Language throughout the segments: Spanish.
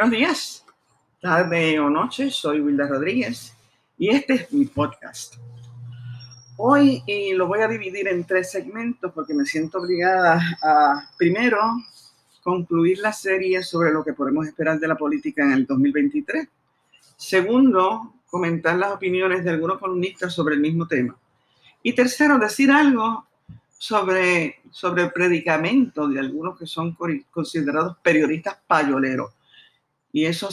Buenos días, tarde o noche, soy Wilda Rodríguez y este es mi podcast. Hoy y lo voy a dividir en tres segmentos porque me siento obligada a, primero, concluir la serie sobre lo que podemos esperar de la política en el 2023. Segundo, comentar las opiniones de algunos columnistas sobre el mismo tema. Y tercero, decir algo sobre, sobre el predicamento de algunos que son considerados periodistas payoleros y eso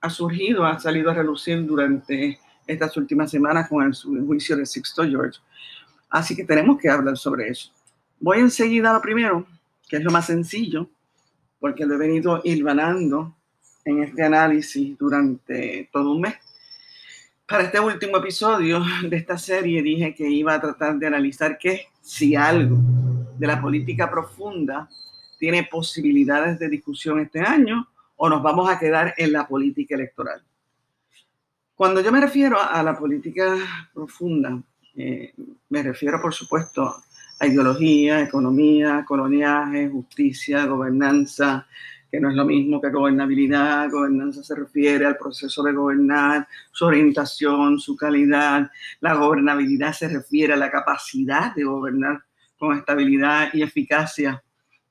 ha surgido, ha salido a relucir durante estas últimas semanas con el juicio de Sixto George. Así que tenemos que hablar sobre eso. Voy enseguida a lo primero, que es lo más sencillo, porque lo he venido hilvanando en este análisis durante todo un mes. Para este último episodio de esta serie dije que iba a tratar de analizar que si algo de la política profunda tiene posibilidades de discusión este año o nos vamos a quedar en la política electoral. Cuando yo me refiero a la política profunda, eh, me refiero, por supuesto, a ideología, economía, coloniaje, justicia, gobernanza, que no es lo mismo que gobernabilidad. Gobernanza se refiere al proceso de gobernar, su orientación, su calidad. La gobernabilidad se refiere a la capacidad de gobernar con estabilidad y eficacia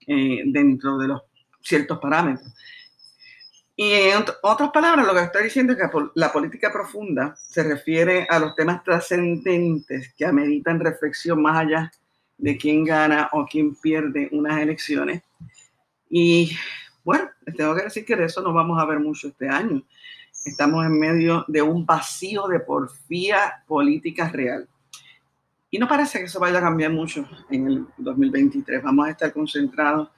eh, dentro de los ciertos parámetros. Y en otras palabras, lo que estoy diciendo es que la política profunda se refiere a los temas trascendentes que ameritan reflexión más allá de quién gana o quién pierde unas elecciones. Y bueno, les tengo que decir que de eso no vamos a ver mucho este año. Estamos en medio de un vacío de porfía política real. Y no parece que eso vaya a cambiar mucho en el 2023. Vamos a estar concentrados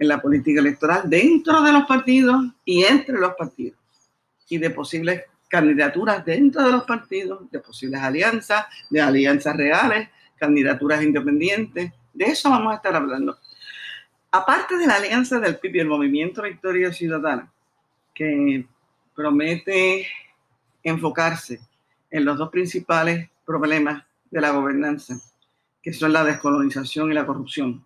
en la política electoral dentro de los partidos y entre los partidos y de posibles candidaturas dentro de los partidos, de posibles alianzas, de alianzas reales, candidaturas independientes. De eso vamos a estar hablando. Aparte de la alianza del PIB y el Movimiento Victoria Ciudadana, que promete enfocarse en los dos principales problemas de la gobernanza, que son la descolonización y la corrupción.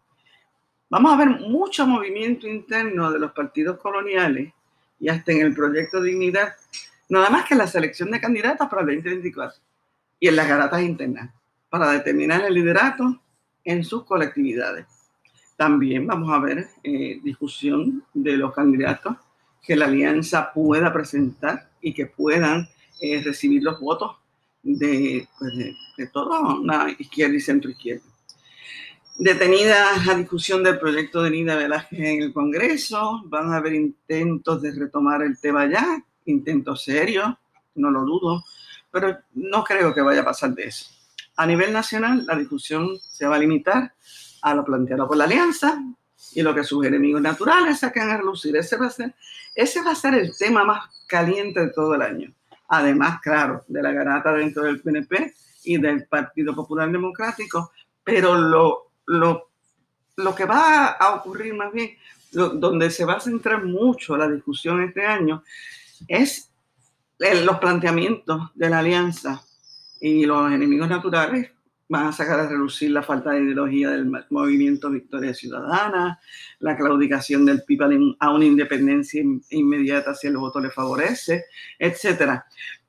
Vamos a ver mucho movimiento interno de los partidos coloniales y hasta en el proyecto Dignidad, nada más que la selección de candidatas para el 2024 y en las garatas internas para determinar el liderato en sus colectividades. También vamos a ver eh, discusión de los candidatos que la alianza pueda presentar y que puedan eh, recibir los votos de, pues de, de toda una izquierda y centro izquierda. Detenida la discusión del proyecto de Nida Velázquez en el Congreso, van a haber intentos de retomar el tema ya, intentos serios, no lo dudo, pero no creo que vaya a pasar de eso. A nivel nacional, la discusión se va a limitar a lo planteado por la alianza y lo que sus enemigos naturales sacan a relucir. Ese va a ser, ese va a ser el tema más caliente de todo el año. Además, claro, de la garata dentro del PNP y del Partido Popular Democrático, pero lo lo, lo que va a ocurrir más bien, donde se va a centrar mucho la discusión este año, es los planteamientos de la alianza y los enemigos naturales van a sacar a relucir la falta de ideología del movimiento Victoria Ciudadana, la claudicación del PIB a una independencia inmediata si el voto le favorece, etc.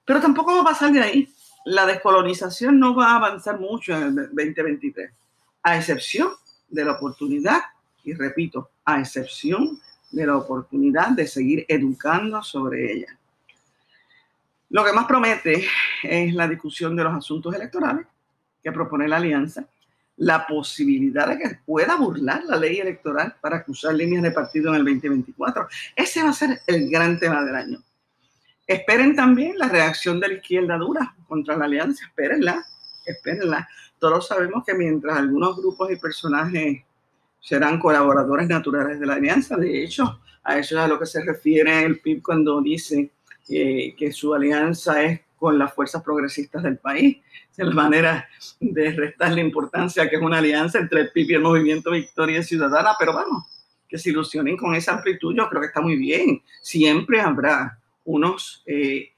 Pero tampoco va a pasar de ahí. La descolonización no va a avanzar mucho en el 2023 a excepción de la oportunidad, y repito, a excepción de la oportunidad de seguir educando sobre ella. Lo que más promete es la discusión de los asuntos electorales que propone la alianza, la posibilidad de que pueda burlar la ley electoral para cruzar líneas de partido en el 2024. Ese va a ser el gran tema del año. Esperen también la reacción de la izquierda dura contra la alianza, espérenla, espérenla. Todos sabemos que mientras algunos grupos y personajes serán colaboradores naturales de la alianza, de hecho, a eso es a lo que se refiere el PIB cuando dice que su alianza es con las fuerzas progresistas del país. Es la manera de restar la importancia que es una alianza entre el PIB y el Movimiento Victoria Ciudadana, pero vamos, que se ilusionen con esa amplitud, yo creo que está muy bien. Siempre habrá unos eh,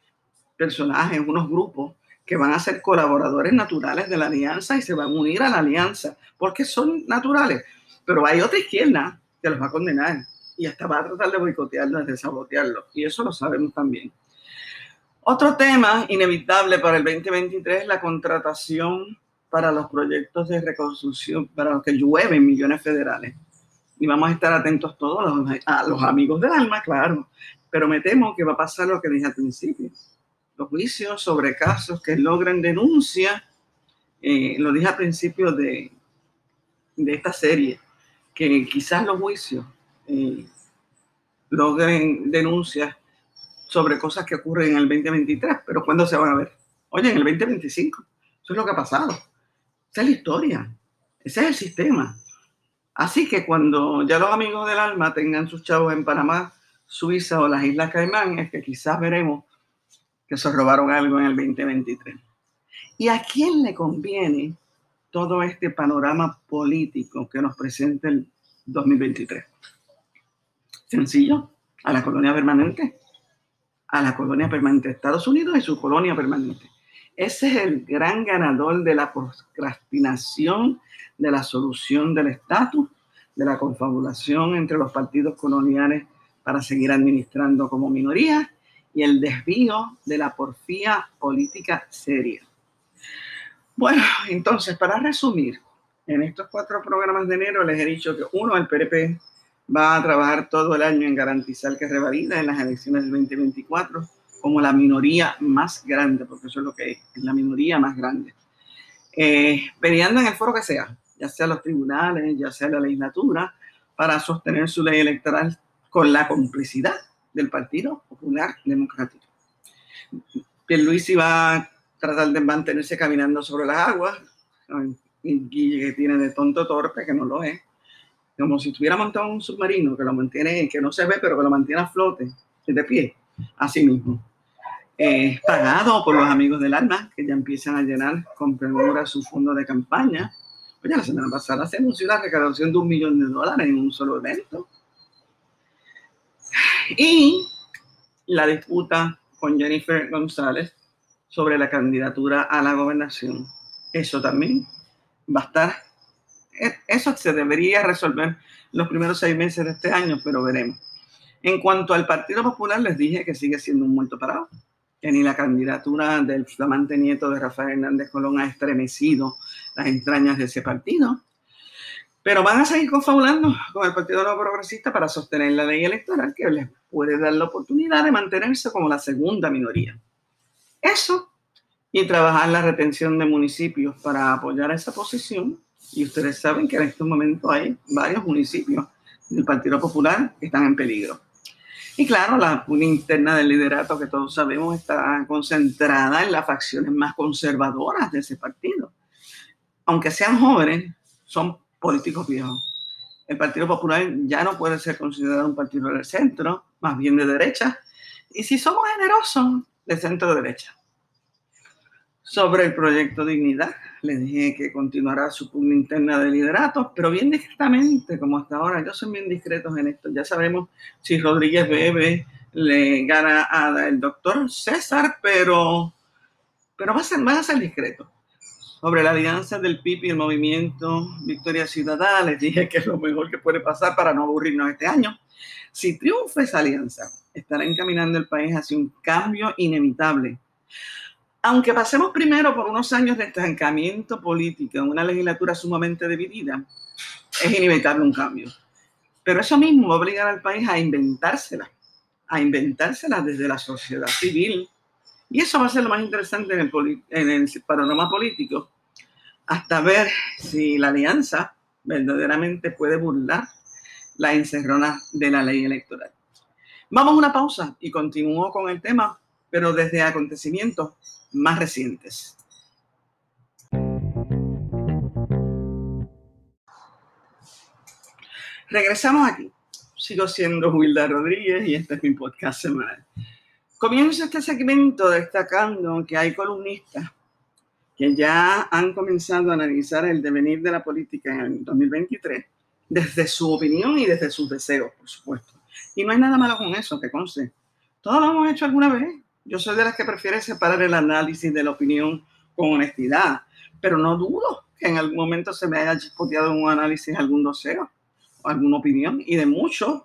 personajes, unos grupos que van a ser colaboradores naturales de la alianza y se van a unir a la alianza, porque son naturales. Pero hay otra izquierda que los va a condenar y hasta va a tratar de boicotearlo, de sabotearlo. Y eso lo sabemos también. Otro tema inevitable para el 2023 es la contratación para los proyectos de reconstrucción, para los que llueven millones federales. Y vamos a estar atentos todos a los amigos del alma, claro. Pero me temo que va a pasar lo que dije al principio. Los juicios sobre casos que logren denuncia, eh, lo dije al principio de, de esta serie, que quizás los juicios eh, logren denuncias sobre cosas que ocurren en el 2023, pero ¿cuándo se van a ver? Oye, en el 2025. Eso es lo que ha pasado. Esa es la historia. Ese es el sistema. Así que cuando ya los amigos del alma tengan sus chavos en Panamá, Suiza o las Islas Caimán, es que quizás veremos que se robaron algo en el 2023. ¿Y a quién le conviene todo este panorama político que nos presenta el 2023? Sencillo, a la colonia permanente, a la colonia permanente de Estados Unidos y su colonia permanente. Ese es el gran ganador de la procrastinación de la solución del estatus, de la confabulación entre los partidos coloniales para seguir administrando como minoría y el desvío de la porfía política seria. Bueno, entonces, para resumir, en estos cuatro programas de enero les he dicho que uno, el PRP va a trabajar todo el año en garantizar que revalida en las elecciones del 2024 como la minoría más grande, porque eso es lo que es, la minoría más grande. Eh, peleando en el foro que sea, ya sea los tribunales, ya sea la legislatura, para sostener su ley electoral con la complicidad del Partido Popular Democrático. Pierluisi va a tratar de mantenerse caminando sobre las aguas, y que tiene de tonto torpe, que no lo es, como si estuviera montado un submarino que lo mantiene, que no se ve, pero que lo mantiene a flote, de pie, así mismo. Es pagado por los amigos del alma, que ya empiezan a llenar con premura su fondo de campaña. Oye, la semana pasada se anunció la recaudación de un millón de dólares en un solo evento. Y la disputa con Jennifer González sobre la candidatura a la gobernación. Eso también va a estar e, eso se debería resolver los primeros seis meses de este año, pero veremos. En cuanto al Partido Popular, les dije que sigue siendo un muerto parado, que ni la candidatura del flamante nieto de Rafael Hernández Colón ha estremecido las entrañas de ese partido. Pero van a seguir confabulando con el Partido Nuevo Progresista para sostener la ley electoral que les puede dar la oportunidad de mantenerse como la segunda minoría. Eso y trabajar la retención de municipios para apoyar esa posición y ustedes saben que en estos momentos hay varios municipios del Partido Popular que están en peligro. Y claro, la interna del liderato que todos sabemos está concentrada en las facciones más conservadoras de ese partido. Aunque sean jóvenes, son políticos viejos. El Partido Popular ya no puede ser considerado un partido del centro, más bien de derecha. Y si somos generosos, de centro derecha sobre el proyecto Dignidad. Les dije que continuará su pugna interna de liderato, pero bien discretamente, como hasta ahora. Ellos son bien discretos en esto. Ya sabemos si Rodríguez Bebe le gana al doctor César, pero, pero va a ser, va a ser discreto. Sobre la alianza del PIB y el movimiento Victoria Ciudadana, les dije que es lo mejor que puede pasar para no aburrirnos este año. Si triunfa esa alianza, estará encaminando el país hacia un cambio inevitable aunque pasemos primero por unos años de estancamiento político en una legislatura sumamente dividida, es inevitable un cambio. Pero eso mismo va a obligar al país a inventársela, a inventársela desde la sociedad civil. Y eso va a ser lo más interesante en el, panorama político, hasta ver si la alianza verdaderamente puede burlar la encerrona de la ley electoral. Vamos a una pausa y continúo con el tema, pero desde acontecimientos más recientes. Regresamos aquí. Sigo siendo Wilda Rodríguez y este es mi podcast semanal. Comienzo este segmento destacando que hay columnistas que ya han comenzado a analizar el devenir de la política en el 2023 desde su opinión y desde sus deseos, por supuesto. Y no hay nada malo con eso, que conste. Todos lo hemos hecho alguna vez. Yo soy de las que prefiere separar el análisis de la opinión con honestidad, pero no dudo que en algún momento se me haya chispoteado un análisis algún docero o alguna opinión y de muchos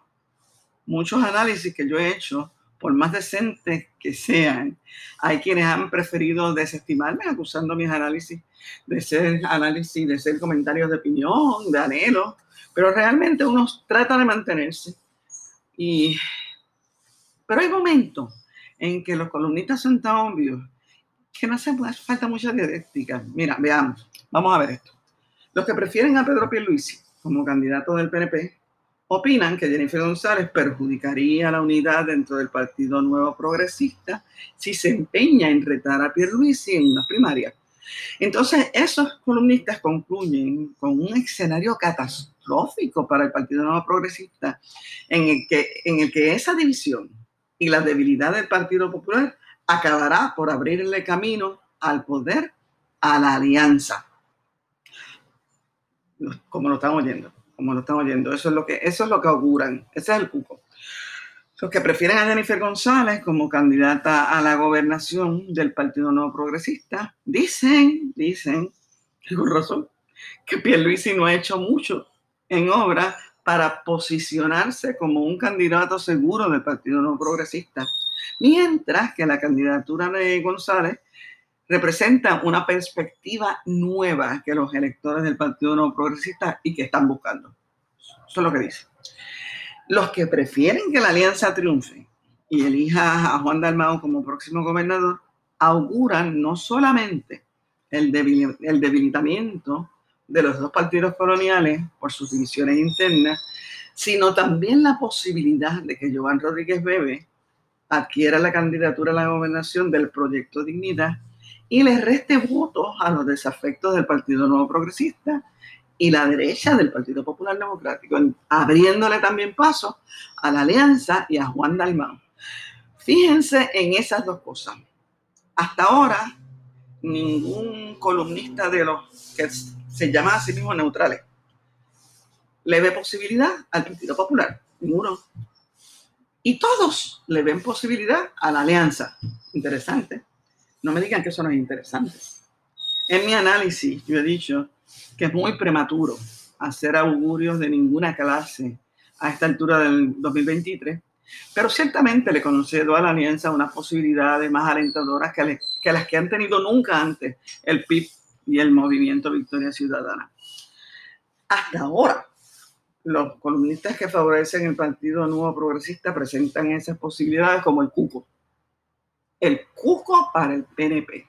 muchos análisis que yo he hecho, por más decentes que sean, hay quienes han preferido desestimarme acusando mis análisis de ser análisis, de ser comentarios de opinión, de anhelo, pero realmente uno trata de mantenerse. Y, pero hay momentos en que los columnistas son tan obvios que no hace falta mucha dialéctica. Mira, veamos, vamos a ver esto. Los que prefieren a Pedro Pierluisi como candidato del PNP opinan que Jennifer González perjudicaría la unidad dentro del Partido Nuevo Progresista si se empeña en retar a Pierluisi en una primaria. Entonces, esos columnistas concluyen con un escenario catastrófico para el Partido Nuevo Progresista en el que, en el que esa división y la debilidad del Partido Popular acabará por abrirle camino al poder, a la alianza. Como lo estamos oyendo como lo están oyendo. Eso es lo que, eso es lo que auguran. Ese es el cuco. Los que prefieren a Jennifer González como candidata a la gobernación del Partido Nuevo Progresista dicen, dicen, con razón, que Pierluisi no ha hecho mucho en obra para posicionarse como un candidato seguro del Partido Nuevo Progresista, mientras que la candidatura de González representa una perspectiva nueva que los electores del Partido No Progresista y que están buscando. Eso es lo que dice. Los que prefieren que la alianza triunfe y elija a Juan Dalmao como próximo gobernador, auguran no solamente el, el debilitamiento de los dos partidos coloniales por sus divisiones internas, sino también la posibilidad de que Joan Rodríguez Bebe adquiera la candidatura a la gobernación del proyecto Dignidad y le reste votos a los desafectos del Partido Nuevo Progresista y la derecha del Partido Popular Democrático, abriéndole también paso a la alianza y a Juan Dalmán. Fíjense en esas dos cosas. Hasta ahora, ningún columnista de los que se llama a sí mismos neutrales le ve posibilidad al Partido Popular, ninguno. Y todos le ven posibilidad a la alianza. Interesante. No me digan que eso no es interesante. En mi análisis, yo he dicho que es muy prematuro hacer augurios de ninguna clase a esta altura del 2023, pero ciertamente le concedo a la alianza unas posibilidades más alentadoras que, que las que han tenido nunca antes el PIB y el movimiento Victoria Ciudadana. Hasta ahora, los columnistas que favorecen el Partido Nuevo Progresista presentan esas posibilidades como el cuco el cuco para el PNP.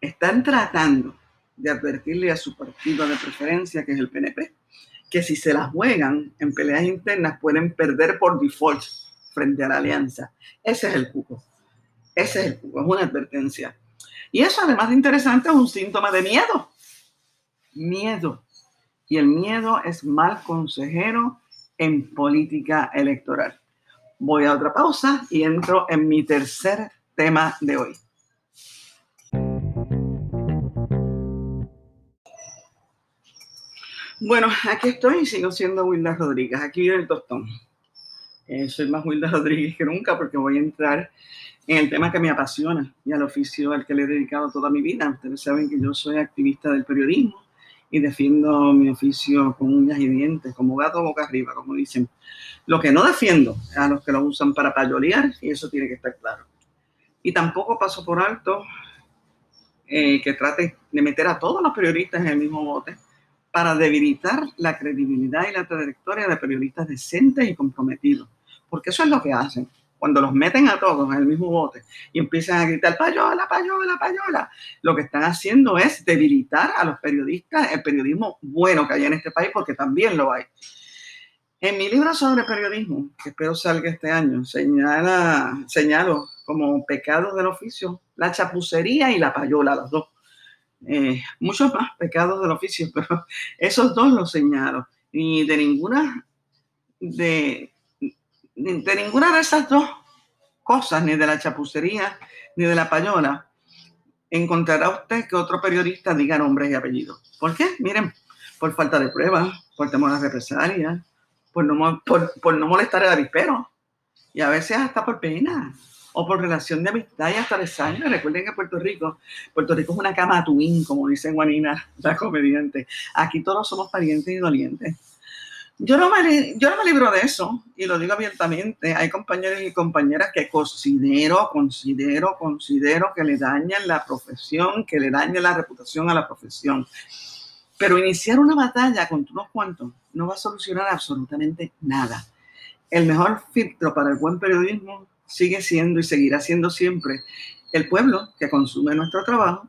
Están tratando de advertirle a su partido de preferencia, que es el PNP, que si se las juegan en peleas internas pueden perder por default frente a la alianza. Ese es el cuco. Ese es el cuco, es una advertencia. Y eso, además de interesante, es un síntoma de miedo. Miedo. Y el miedo es mal consejero en política electoral. Voy a otra pausa y entro en mi tercer tema de hoy. Bueno, aquí estoy y sigo siendo Wilda Rodríguez. Aquí viene el tostón. Eh, soy más Wilda Rodríguez que nunca porque voy a entrar en el tema que me apasiona y al oficio al que le he dedicado toda mi vida. Ustedes saben que yo soy activista del periodismo y defiendo mi oficio con uñas y dientes, como gato boca arriba, como dicen. Lo que no defiendo a los que lo usan para payolear, y eso tiene que estar claro. Y tampoco paso por alto eh, que trate de meter a todos los periodistas en el mismo bote para debilitar la credibilidad y la trayectoria de periodistas decentes y comprometidos. Porque eso es lo que hacen. Cuando los meten a todos en el mismo bote y empiezan a gritar payola, payola, payola, lo que están haciendo es debilitar a los periodistas, el periodismo bueno que hay en este país, porque también lo hay. En mi libro sobre periodismo, que espero salga este año, señala, señalo como pecados del oficio la chapucería y la payola, los dos. Eh, muchos más pecados del oficio, pero esos dos los señalo. Y de ninguna de, de, ninguna de esas dos cosas, ni de la chapucería ni de la payola, encontrará usted que otro periodista diga nombres y apellidos. ¿Por qué? Miren, por falta de pruebas, por temor a represalias, por no, por, no molestar al avispero y a veces hasta por pena o por relación de amistad y hasta de sangre. Recuerden que Puerto Rico, Puerto Rico es una cama twin, como dice Juanina, la comediante. Aquí todos somos parientes y dolientes. Yo no, me, yo no me libro de eso y lo digo abiertamente. Hay compañeros y compañeras que considero, considero, considero que le dañan la profesión, que le dañan la reputación a la profesión. Pero iniciar una batalla con unos cuantos no va a solucionar absolutamente nada. El mejor filtro para el buen periodismo sigue siendo y seguirá siendo siempre el pueblo que consume nuestro trabajo.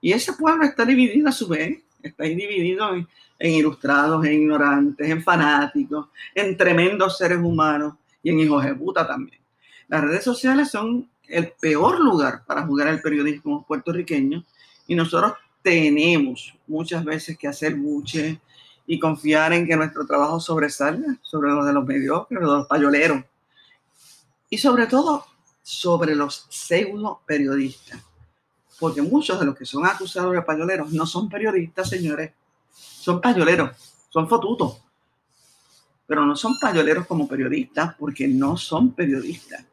Y ese pueblo está dividido a su vez, está dividido en, ilustrados, en ignorantes, en fanáticos, en tremendos seres humanos y en hijos de puta también. Las redes sociales son el peor lugar para jugar al periodismo puertorriqueño y nosotros tenemos muchas veces que hacer buche y confiar en que nuestro trabajo sobresalga sobre los de los mediocres, de los payoleros. Y sobre todo sobre los pseudo periodistas. Porque muchos de los que son acusados de payoleros no son periodistas, señores. Son payoleros, son fotutos. Pero no son payoleros como periodistas porque no son periodistas.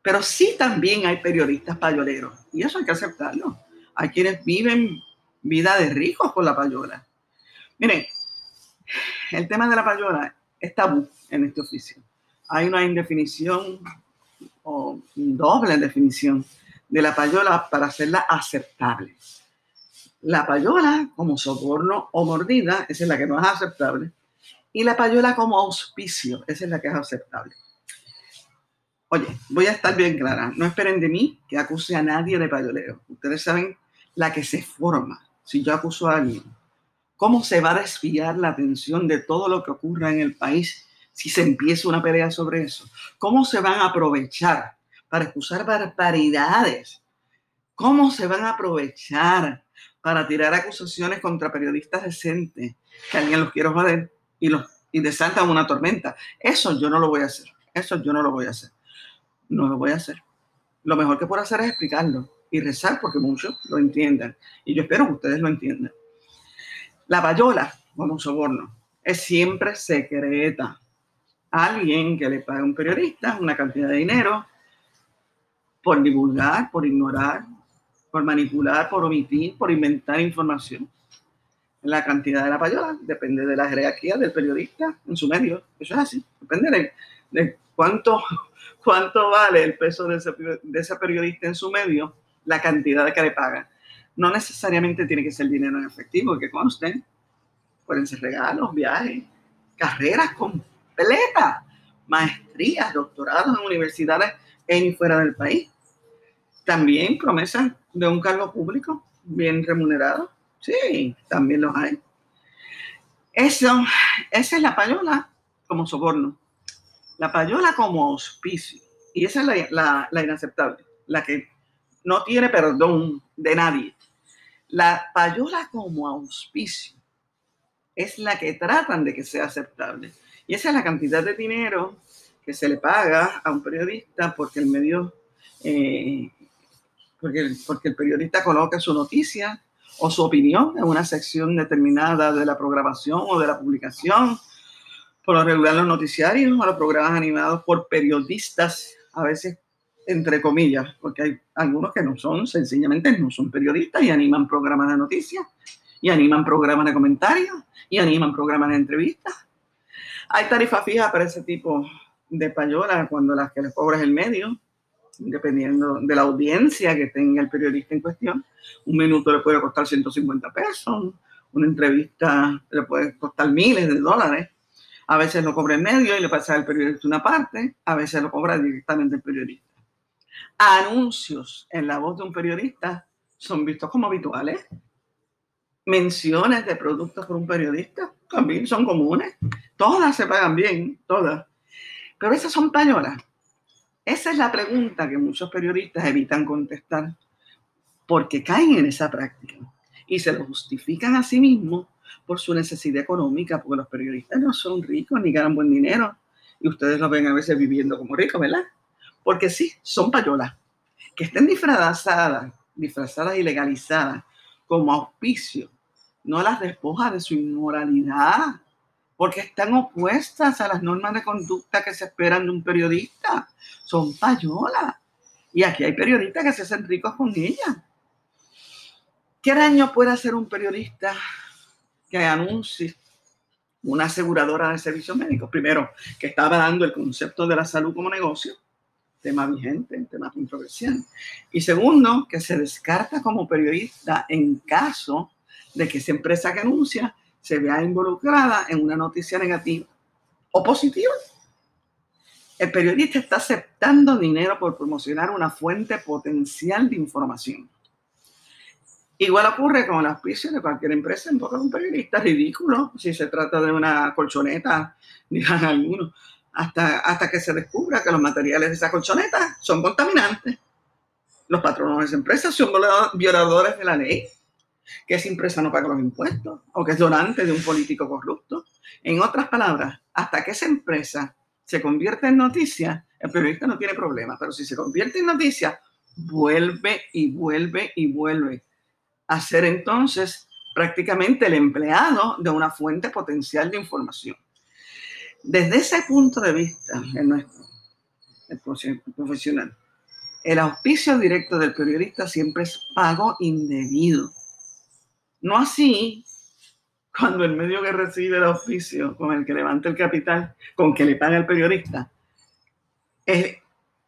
Pero sí también hay periodistas payoleros. Y eso hay que aceptarlo. Hay quienes viven vida de ricos con la payola. Miren, el tema de la payola es tabú en este oficio. Hay una indefinición o doble definición de la payola para hacerla aceptable. La payola como soborno o mordida, esa es la que no es aceptable. Y la payola como auspicio, esa es la que es aceptable. Oye, voy a estar bien clara. No esperen de mí que acuse a nadie de payoleo. Ustedes saben la que se forma si yo acuso a alguien, ¿cómo se va a desviar la atención de todo lo que ocurra en el país si se empieza una pelea sobre eso? ¿Cómo se van a aprovechar para acusar barbaridades? ¿Cómo se van a aprovechar para tirar acusaciones contra periodistas decentes que alguien los quiere joder y, los, y una tormenta? Eso yo no lo voy a hacer. Eso yo no lo voy a hacer. No lo voy a hacer. Lo mejor que puedo hacer es explicarlo y rezar porque muchos lo entiendan. Y yo espero que ustedes lo entiendan. La payola, como soborno, es siempre secreta. Alguien que le paga a un periodista una cantidad de dinero por divulgar, por ignorar, por manipular, por omitir, por inventar información. La cantidad de la payola depende de la jerarquía del periodista en su medio. Eso es así. Depende de, cuánto, cuánto vale el peso de ese, de ese periodista en su medio la cantidad que le pagan. No necesariamente tiene que ser dinero en efectivo, que conste. Pueden ser regalos, viajes, carreras completas, maestrías, doctorados en universidades en y fuera del país. También promesas de un cargo público bien remunerado. Sí, también los hay. Eso, esa es la payola como soborno. La payola como auspicio. Y esa es la, la inaceptable, la que no tiene perdón de nadie. La payola como auspicio es la que tratan de que sea aceptable. Y esa es la cantidad de dinero que se le paga a un periodista porque el medio, eh, porque, porque el periodista coloca su noticia o su opinión en una sección determinada de la programación o de la publicación. Por lo regular los noticiarios o los programas animados por periodistas, a veces entre comillas, porque hay algunos que no son, sencillamente no son periodistas y animan programas de noticias, y animan programas de comentarios, y animan programas de entrevistas. Hay tarifa fija para ese tipo de payola cuando las que les cobras el medio, dependiendo de la audiencia que tenga el periodista en cuestión. Un minuto le puede costar 150 pesos, una entrevista le puede costar miles de dólares. A veces lo cobra el medio y le pasa al periodista una parte, a veces lo cobra directamente el periodista anuncios en la voz de un periodista son vistos como habituales. Menciones de productos por un periodista también son comunes. Todas se pagan bien, todas. Pero esas son payolas. Esa es la pregunta que muchos periodistas evitan contestar porque caen en esa práctica y se lo justifican a sí mismos por su necesidad económica, porque los periodistas no son ricos ni ganan buen dinero y ustedes lo ven a veces viviendo como ricos, ¿verdad? Porque sí, son payolas. Que estén disfrazadas, disfrazadas y legalizadas como auspicio, no las despoja de su inmoralidad, porque están opuestas a las normas de conducta que se esperan de un periodista. Son payolas. Y aquí hay periodistas que se hacen ricos con ellas. ¿Qué daño puede hacer un periodista que anuncie una aseguradora de servicios médicos, primero, que estaba dando el concepto de la salud como negocio, tema vigente, tema controversial, y segundo, que se descarta como periodista en caso de que esa empresa que anuncia se vea involucrada en una noticia negativa o positiva. El periodista está aceptando dinero por promocionar una fuente potencial de información. Igual ocurre con el auspicio de cualquier empresa en boca de un periodista ridículo, si se trata de una colchoneta, dirán algunos, hasta, hasta que se descubra que los materiales de esa colchoneta son contaminantes. Los patronos de esa empresa son violadores de la ley, que esa empresa no paga los impuestos o que es donante de un político corrupto. En otras palabras, hasta que esa empresa se convierte en noticia, el periodista no tiene problema, pero si se convierte en noticia, vuelve y vuelve y vuelve a ser entonces prácticamente el empleado de una fuente potencial de información. Desde ese punto de vista, en nuestro profesional, el auspicio directo del periodista siempre es pago indebido. No así cuando el medio que recibe el auspicio, con el que levanta el capital, con que le paga el periodista,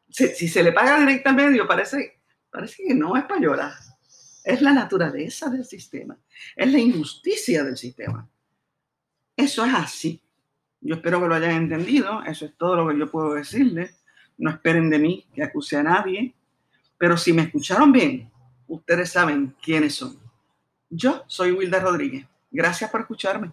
si, se le paga directo al medio, parece, parece que no es payola. Es la naturaleza del sistema. Es la injusticia del sistema. Eso es así. Yo espero que lo hayan entendido. Eso es todo lo que yo puedo decirles. No esperen de mí que acuse a nadie. Pero si me escucharon bien, ustedes saben quiénes son. Yo soy Wilda Rodríguez. Gracias por escucharme.